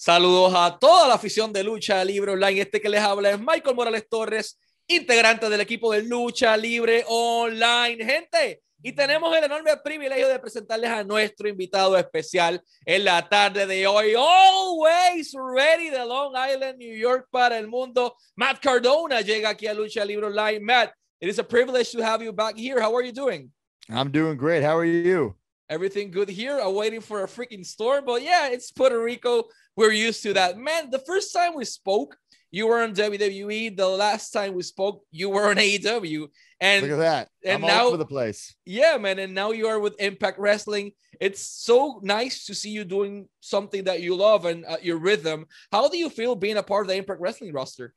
Saludos a toda la afición de Lucha Libre Online. Este que les habla es Michael Morales Torres, integrante del equipo de Lucha Libre Online. Gente, y tenemos el enorme privilegio de presentarles a nuestro invitado especial en la tarde de hoy. Always ready de Long Island, New York para el mundo. Matt Cardona llega aquí a Lucha Libre Online. Matt, it is a privilege to have you back here. How are you doing? I'm doing great. How are you? Everything good here. I'm waiting for a freaking storm, but yeah, it's Puerto Rico. We're used to that. Man, the first time we spoke, you were on WWE. The last time we spoke, you were on AEW. And look at that. And I'm now, all over the place. Yeah, man. And now you are with Impact Wrestling. It's so nice to see you doing something that you love and uh, your rhythm. How do you feel being a part of the Impact Wrestling roster?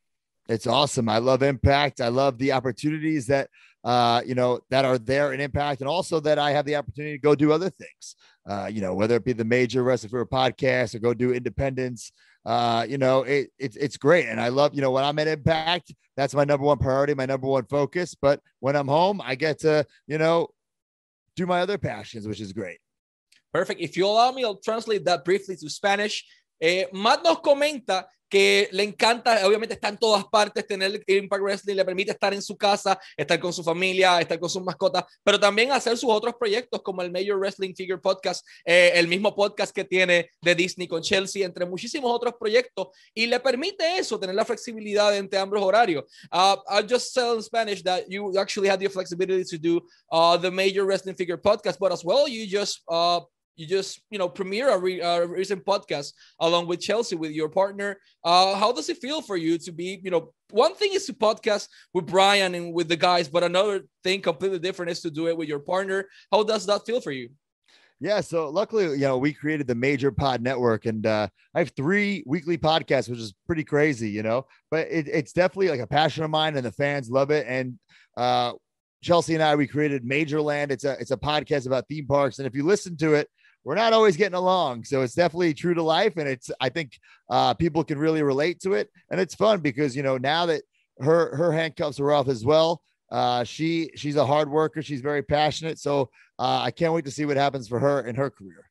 It's awesome. I love Impact. I love the opportunities that uh, you know, that are there in Impact, and also that I have the opportunity to go do other things. Uh, you know, whether it be the major Wrestling Figure podcast or go do independence. Uh, you know, it, it, it's great. And I love, you know, when I'm at Impact, that's my number one priority, my number one focus. But when I'm home, I get to, you know, do my other passions, which is great. Perfect. If you allow me, I'll translate that briefly to Spanish. Eh, Matt nos comenta que le encanta, obviamente está en todas partes, tener Impact Wrestling le permite estar en su casa, estar con su familia, estar con sus mascotas, pero también hacer sus otros proyectos como el Major Wrestling Figure Podcast, eh, el mismo podcast que tiene de Disney con Chelsea, entre muchísimos otros proyectos, y le permite eso, tener la flexibilidad entre ambos horarios. Uh, I'll just tell in Spanish that you actually have the flexibility to do uh, the Major Wrestling Figure Podcast, but as well, you just uh, you just you know premiere a, re, a, recent podcast along with chelsea with your partner uh, how does it feel for you to be you know one thing is to podcast with brian and with the guys but another thing completely different is to do it with your partner how does that feel for you yeah, so luckily, you know, we created the Major Pod Network, and uh, I have three weekly podcasts, which is pretty crazy, you know. But it, it's definitely like a passion of mine, and the fans love it. And uh, Chelsea and I, we created Majorland. It's a it's a podcast about theme parks, and if you listen to it, we're not always getting along. So it's definitely true to life. And it's, I think uh, people can really relate to it. And it's fun because, you know, now that her, her handcuffs are off as well, uh, she, she's a hard worker. She's very passionate. So uh, I can't wait to see what happens for her in her career.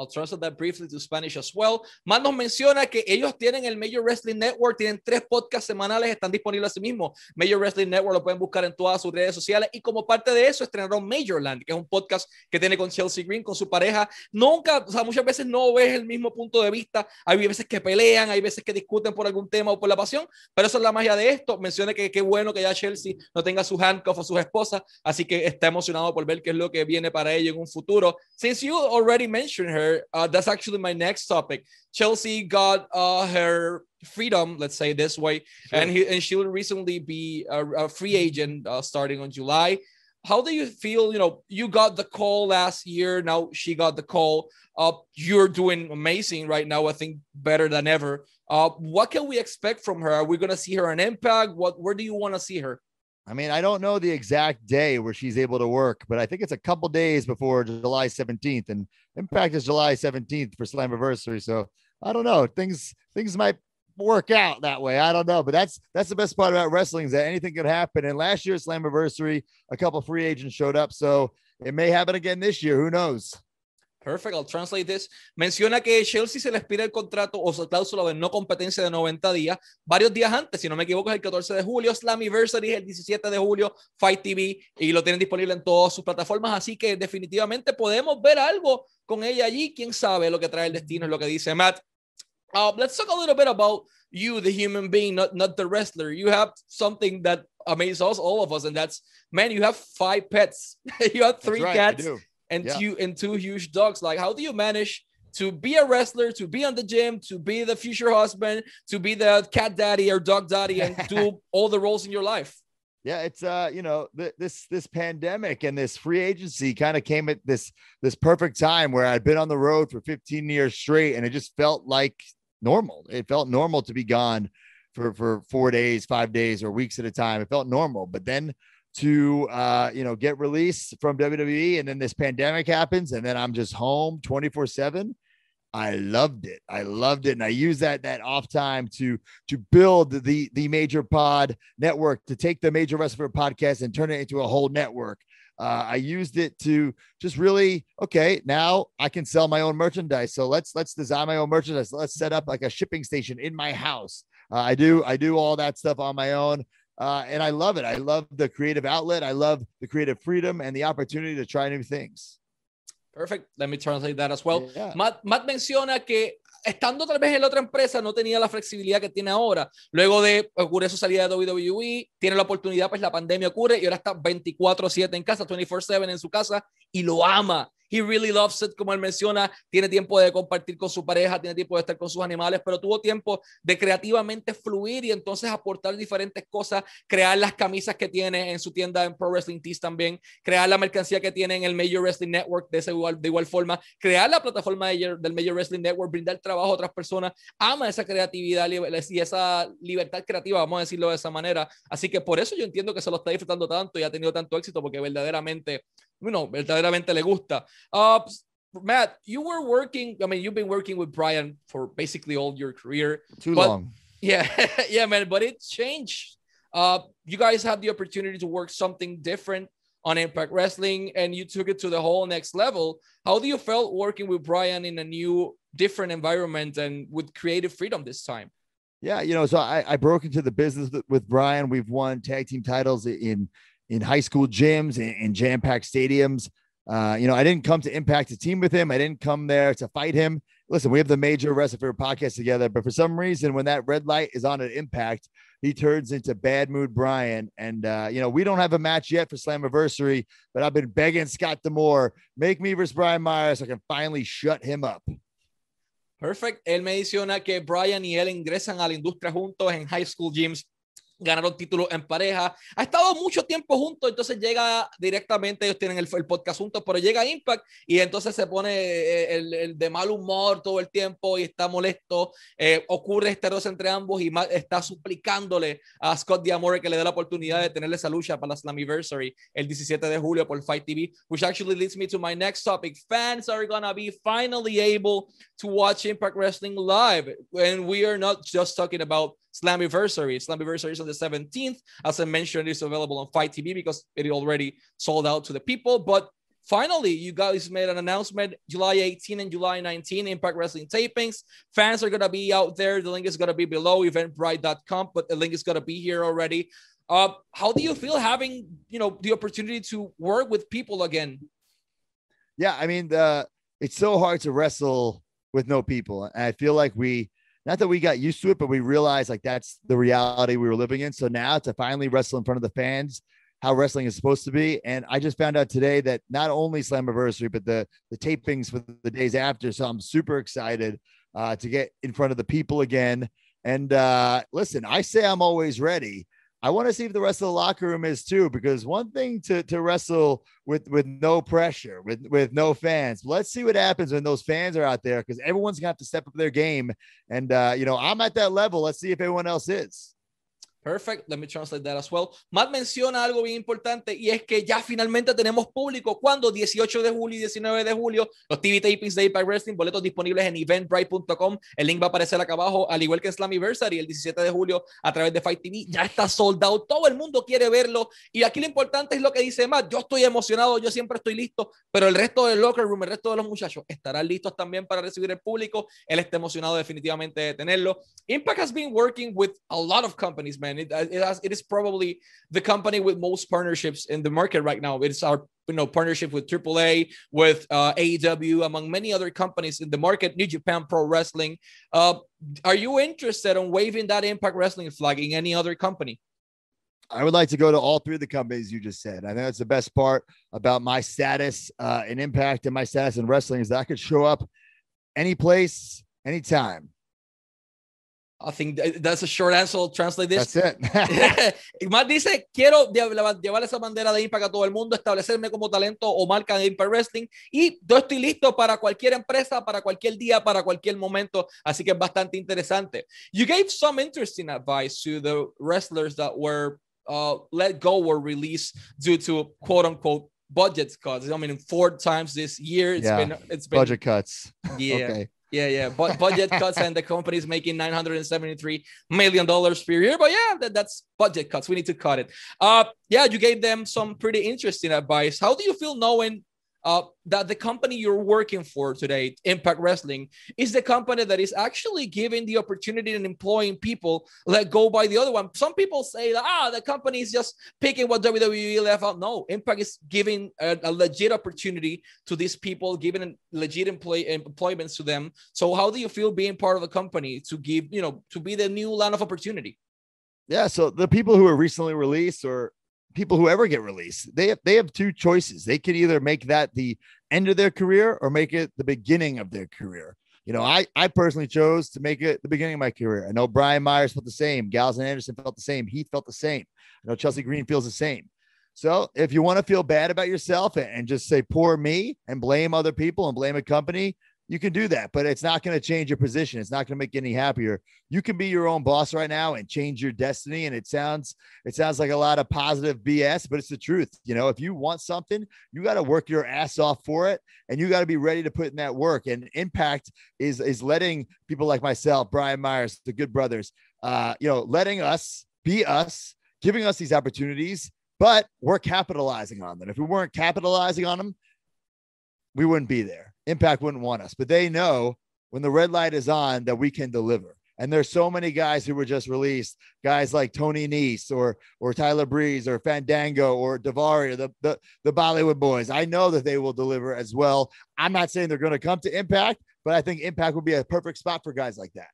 I'll translate that briefly to Spanish as well. Man nos menciona que ellos tienen el Major Wrestling Network, tienen tres podcasts semanales, están disponibles así mismo. Major Wrestling Network lo pueden buscar en todas sus redes sociales y como parte de eso estrenaron Majorland, que es un podcast que tiene con Chelsea Green, con su pareja. Nunca, o sea, muchas veces no ves el mismo punto de vista. Hay veces que pelean, hay veces que discuten por algún tema o por la pasión, pero eso es la magia de esto. Menciona que qué bueno que ya Chelsea no tenga su handcuff o sus esposas, así que está emocionado por ver qué es lo que viene para ella en un futuro. Since you already mentioned her, uh, that's actually my next topic. Chelsea got uh, her freedom, let's say this way, sure. and he, and she will recently be a, a free agent uh, starting on July. How do you feel? You know, you got the call last year. Now she got the call. Uh, you're doing amazing right now. I think better than ever. Uh, what can we expect from her? Are we gonna see her an impact? What? Where do you want to see her? I mean, I don't know the exact day where she's able to work, but I think it's a couple days before July 17th, and Impact is July 17th for Slammiversary. So I don't know. Things things might work out that way. I don't know, but that's that's the best part about wrestling is that anything could happen. And last year's Slammiversary, a couple free agents showed up, so it may happen again this year. Who knows? Perfect, I'll translate this. Menciona que Chelsea se les pide el contrato o su cláusula de no competencia de 90 días, varios días antes, si no me equivoco, es el 14 de julio. Slammiversary es el 17 de julio, Fight TV, y lo tienen disponible en todas sus plataformas. Así que definitivamente podemos ver algo con ella allí. Quién sabe lo que trae el destino, es lo que dice Matt. Uh, let's talk a little bit about you, the human being, not, not the wrestler. You have something that amazes us, all of us, and that's man, you have five pets, you have three right, cats and yeah. two and two huge dogs. Like, how do you manage to be a wrestler, to be on the gym, to be the future husband, to be the cat daddy or dog daddy, and do all the roles in your life? Yeah, it's uh, you know, th- this this pandemic and this free agency kind of came at this this perfect time where I'd been on the road for 15 years straight, and it just felt like normal. It felt normal to be gone for for four days, five days, or weeks at a time. It felt normal, but then to uh, you know get released from WWE, and then this pandemic happens, and then I'm just home 24 seven. I loved it. I loved it, and I use that that off time to to build the the Major Pod network to take the Major Wrestler podcast and turn it into a whole network. uh, I used it to just really okay. Now I can sell my own merchandise. So let's let's design my own merchandise. Let's set up like a shipping station in my house. Uh, I do I do all that stuff on my own. Uh, and I love it. I love the creative outlet. I love the creative freedom and the opportunity to try new things. Perfect. Let me translate that as well. Yeah. Matt, Matt menciona que estando tal vez en la otra empresa no tenía la flexibilidad que tiene ahora. Luego de ocurre su salida de WWE, tiene la oportunidad, pues la pandemia ocurre y ahora está 24/7 en casa, 24/7 en su casa y lo ama. He really loves it, como él menciona, tiene tiempo de compartir con su pareja, tiene tiempo de estar con sus animales, pero tuvo tiempo de creativamente fluir y entonces aportar diferentes cosas, crear las camisas que tiene en su tienda en Pro Wrestling Tees también, crear la mercancía que tiene en el Major Wrestling Network de, ese igual, de igual forma, crear la plataforma del Major Wrestling Network, brindar trabajo a otras personas, ama esa creatividad y esa libertad creativa, vamos a decirlo de esa manera. Así que por eso yo entiendo que se lo está disfrutando tanto y ha tenido tanto éxito, porque verdaderamente you know, verdaderamente le gusta. Uh, Matt, you were working, I mean, you've been working with Brian for basically all your career. Too but, long. Yeah, yeah, man, but it changed. Uh, you guys had the opportunity to work something different on Impact Wrestling and you took it to the whole next level. How do you felt working with Brian in a new, different environment and with creative freedom this time? Yeah, you know, so I, I broke into the business with Brian. We've won tag team titles in in high school gyms in, in jam packed stadiums. Uh, you know, I didn't come to impact a team with him. I didn't come there to fight him. Listen, we have the major Wrestling podcast together, but for some reason, when that red light is on an impact, he turns into bad mood Brian. And, uh, you know, we don't have a match yet for Slammiversary, but I've been begging Scott D'Amore, make me versus Brian Myers so I can finally shut him up. Perfect. Él menciona que Brian y él ingresan a la industria juntos en high school gyms ganaron títulos en pareja. Ha estado mucho tiempo juntos, entonces llega directamente, ellos tienen el, podcast juntos, pero llega Impact y entonces se pone eh, el, el, de mal humor todo el tiempo y está molesto. Eh, ocurre este roce entre ambos y está suplicándole a Scott D'Amore que le dé la oportunidad de tenerle esa lucha para la Slammiversary el 17 de julio por Fight TV, which actually leads me to my next topic. Fans are gonna be finally able to watch Impact Wrestling live, and we are not just talking about Slammiversary. Slammiversary is on the 17th. As I mentioned, it's available on FITE TV because it already sold out to the people. But finally, you guys made an announcement July 18 and July 19 Impact Wrestling tapings. Fans are going to be out there. The link is going to be below eventbrite.com, but the link is going to be here already. Uh, how do you feel having, you know, the opportunity to work with people again? Yeah, I mean, the it's so hard to wrestle with no people. And I feel like we not that we got used to it, but we realized like that's the reality we were living in. So now to finally wrestle in front of the fans, how wrestling is supposed to be. And I just found out today that not only Slammiversary, but the the tapings for the days after. So I'm super excited uh, to get in front of the people again. And uh, listen, I say I'm always ready. I want to see if the rest of the locker room is too, because one thing to, to wrestle with with no pressure, with with no fans. Let's see what happens when those fans are out there, because everyone's gonna have to step up their game. And uh, you know, I'm at that level. Let's see if everyone else is. Perfect. Let me translate that as well. Matt menciona algo bien importante y es que ya finalmente tenemos público. cuando 18 de julio y 19 de julio, los TV tapings de Impact Wrestling, boletos disponibles en eventbrite.com. El link va a aparecer acá abajo, al igual que en Slammiversary el 17 de julio a través de Fight TV. Ya está soldado. Todo el mundo quiere verlo. Y aquí lo importante es lo que dice Matt. Yo estoy emocionado, yo siempre estoy listo, pero el resto del locker room, el resto de los muchachos estarán listos también para recibir el público. Él está emocionado definitivamente de tenerlo. Impact has been working with a lot of companies, man. It, it, has, it is probably the company with most partnerships in the market right now. It's our you know partnership with AAA, with uh, AEW, among many other companies in the market. New Japan Pro Wrestling. Uh, are you interested in waving that Impact Wrestling flag in any other company? I would like to go to all three of the companies you just said. I think that's the best part about my status uh, and impact and my status in wrestling is that I could show up any place, anytime. I think that's a short answer. I'll translate this. That's it. Matt dice, quiero llevar esa bandera de Impact a todo el mundo, establecerme como talento o marca de Impact Wrestling y yo estoy listo para cualquier empresa, para cualquier día, para cualquier momento. Así que es bastante interesante. You gave some interesting advice to the wrestlers that were uh, let go or released due to quote unquote budget cuts. I mean, four times this year, it's yeah. been it's been budget cuts. Yeah. okay Yeah, yeah. But budget cuts and the company is making nine hundred and seventy-three million dollars per year. But yeah, that, that's budget cuts. We need to cut it. Uh, yeah, you gave them some pretty interesting advice. How do you feel knowing uh, that the company you're working for today, Impact Wrestling, is the company that is actually giving the opportunity and employing people let go by the other one. Some people say that ah, the company is just picking what WWE left out. No, Impact is giving a, a legit opportunity to these people, giving legit employ employments to them. So, how do you feel being part of a company to give, you know, to be the new land of opportunity? Yeah, so the people who were recently released or people who ever get released, they have, they have two choices. They can either make that the end of their career or make it the beginning of their career. You know, I, I personally chose to make it the beginning of my career. I know Brian Myers felt the same. Gallows and Anderson felt the same. Heath felt the same. I know Chelsea Green feels the same. So if you want to feel bad about yourself and just say poor me and blame other people and blame a company, you can do that, but it's not going to change your position. It's not going to make you any happier. You can be your own boss right now and change your destiny. And it sounds, it sounds like a lot of positive BS, but it's the truth. You know, if you want something, you got to work your ass off for it, and you got to be ready to put in that work. And impact is is letting people like myself, Brian Myers, the Good Brothers, uh, you know, letting us be us, giving us these opportunities, but we're capitalizing on them. If we weren't capitalizing on them, we wouldn't be there. Impact wouldn't want us, but they know when the red light is on that we can deliver. And there's so many guys who were just released, guys like Tony Nese or or Tyler Breeze or Fandango or Daivari or the, the, the Bollywood boys. I know that they will deliver as well. I'm not saying they're going to come to Impact, but I think Impact would be a perfect spot for guys like that.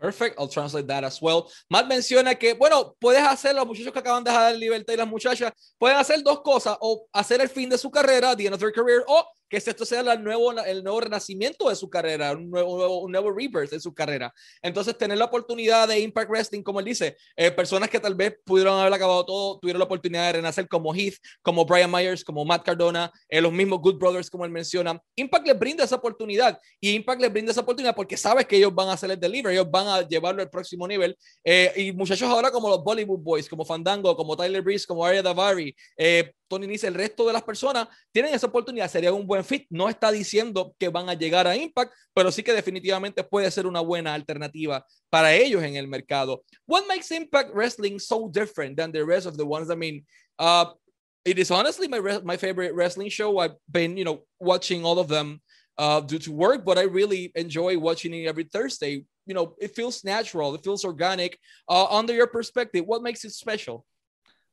Perfect, I'll translate that as well. Matt menciona que, bueno, puedes hacer, los muchachos que acaban de dejar libertad y las muchachas pueden hacer dos cosas, o hacer el fin de su carrera, the end of their career, o que esto sea el nuevo, el nuevo renacimiento de su carrera, un nuevo, un nuevo rebirth de su carrera. Entonces, tener la oportunidad de Impact Wrestling, como él dice, eh, personas que tal vez pudieron haber acabado todo, tuvieron la oportunidad de renacer como Heath, como Brian Myers, como Matt Cardona, eh, los mismos Good Brothers, como él menciona. Impact les brinda esa oportunidad y Impact les brinda esa oportunidad porque sabes que ellos van a hacer el delivery, ellos van a llevarlo al próximo nivel. Eh, y muchachos ahora como los Bollywood Boys, como Fandango, como Tyler Breeze, como Arya Davari, Tony Nese, el resto de las personas tienen esa oportunidad, sería un buen fit. No está diciendo que van a llegar a Impact, pero sí que definitivamente puede ser una buena alternativa para ellos en el mercado. What makes Impact Wrestling so different than the rest of the ones? I mean, uh, it is honestly my my favorite wrestling show. I've been, you know, watching all of them uh, due to work, but I really enjoy watching it every Thursday. You know, it feels natural, it feels organic. Uh, under your perspective, what makes it special?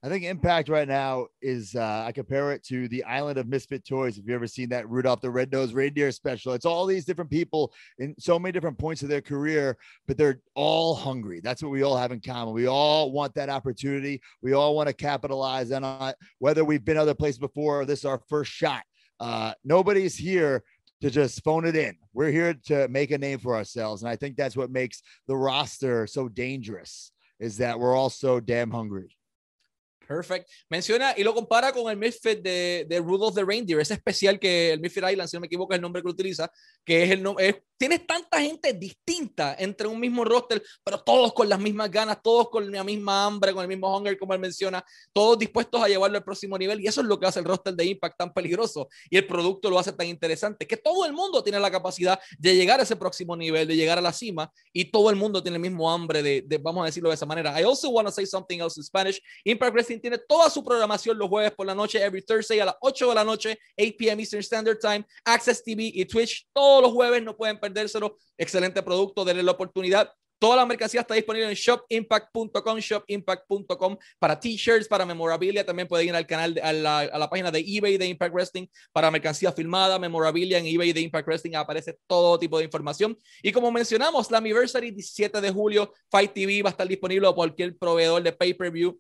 I think Impact right now is uh, I compare it to the Island of Misfit Toys. If you ever seen that Rudolph the Red-Nosed Reindeer special, it's all these different people in so many different points of their career, but they're all hungry. That's what we all have in common. We all want that opportunity. We all want to capitalize on it, whether we've been other places before or this is our first shot. Uh, nobody's here to just phone it in. We're here to make a name for ourselves, and I think that's what makes the roster so dangerous. Is that we're all so damn hungry. Perfect. Menciona y lo compara con el Misfit de, de Rudolph the Reindeer, ese especial que el Misfit Island, si no me equivoco, es el nombre que utiliza, que es el nombre. Tienes tanta gente distinta entre un mismo roster, pero todos con las mismas ganas, todos con la misma hambre, con el mismo hunger, como él menciona, todos dispuestos a llevarlo al próximo nivel. Y eso es lo que hace el roster de Impact tan peligroso y el producto lo hace tan interesante, que todo el mundo tiene la capacidad de llegar a ese próximo nivel, de llegar a la cima, y todo el mundo tiene el mismo hambre de, de vamos a decirlo de esa manera. I also want to say something else in Spanish. Impact Wrestling tiene toda su programación los jueves por la noche, every Thursday a las 8 de la noche, 8 p.m. Eastern Standard Time, Access TV y Twitch. Todos los jueves no pueden perdérselo. Excelente producto, denle la oportunidad. Toda la mercancía está disponible en shopimpact.com, shopimpact.com para t-shirts, para memorabilia. También pueden ir al canal, a la, página de eBay de Impact Wrestling para mercancía filmada, memorabilia en eBay de Impact Wrestling. Aparece todo tipo de información. Y como mencionamos, la Anniversary 17 de julio, Fight TV va a estar disponible a cualquier proveedor de pay-per-view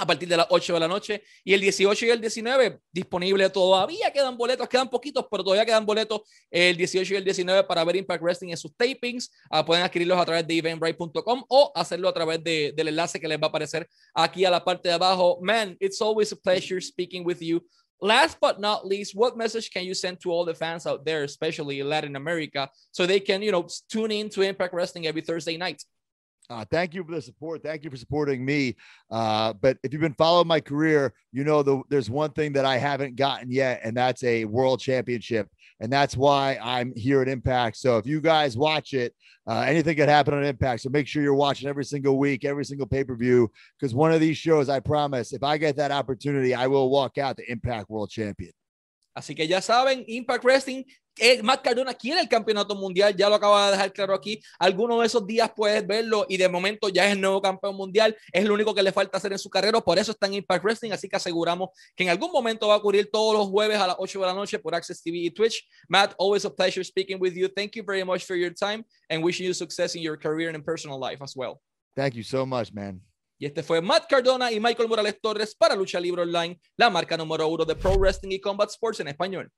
a partir de las 8 de la noche. Y el 18 y el 19 disponible todavía quedan boletos, quedan poquitos, pero todavía quedan boletos el 18 y el 19 para ver Impact Wrestling en sus tapings. Uh, pueden adquirirlos a través de eventbrite.com o hacerlo a través de, del enlace que les va a aparecer aquí a la parte de abajo. Man, it's always a pleasure speaking with you. Last but not least, what message can you send to all the fans out there, especially in Latin America, so they can, you know, tune in to Impact Wrestling every Thursday night? Uh, thank you for the support. Thank you for supporting me. Uh, but if you've been following my career, you know the, there's one thing that I haven't gotten yet, and that's a world championship. and that's why I'm here at Impact. So if you guys watch it, uh, anything could happen on Impact. So make sure you're watching every single week, every single pay per view, because one of these shows, I promise, if I get that opportunity, I will walk out the Impact World Champion. Así que ya saben, Impact Wrestling, eh, Matt Cardona quiere el campeonato mundial, ya lo acaba de dejar claro aquí. Algunos de esos días puedes verlo y de momento ya es el nuevo campeón mundial. Es lo único que le falta hacer en su carrera, por eso está en Impact Wrestling. Así que aseguramos que en algún momento va a ocurrir todos los jueves a las 8 de la noche por Access TV y Twitch. Matt, always a pleasure speaking with you. Thank you very much for your time and wishing you success in your career and in personal life as well. Thank you so much, man. Y este fue Matt Cardona y Michael Morales Torres para Lucha Libre Online, la marca número uno de Pro Wrestling y Combat Sports en español.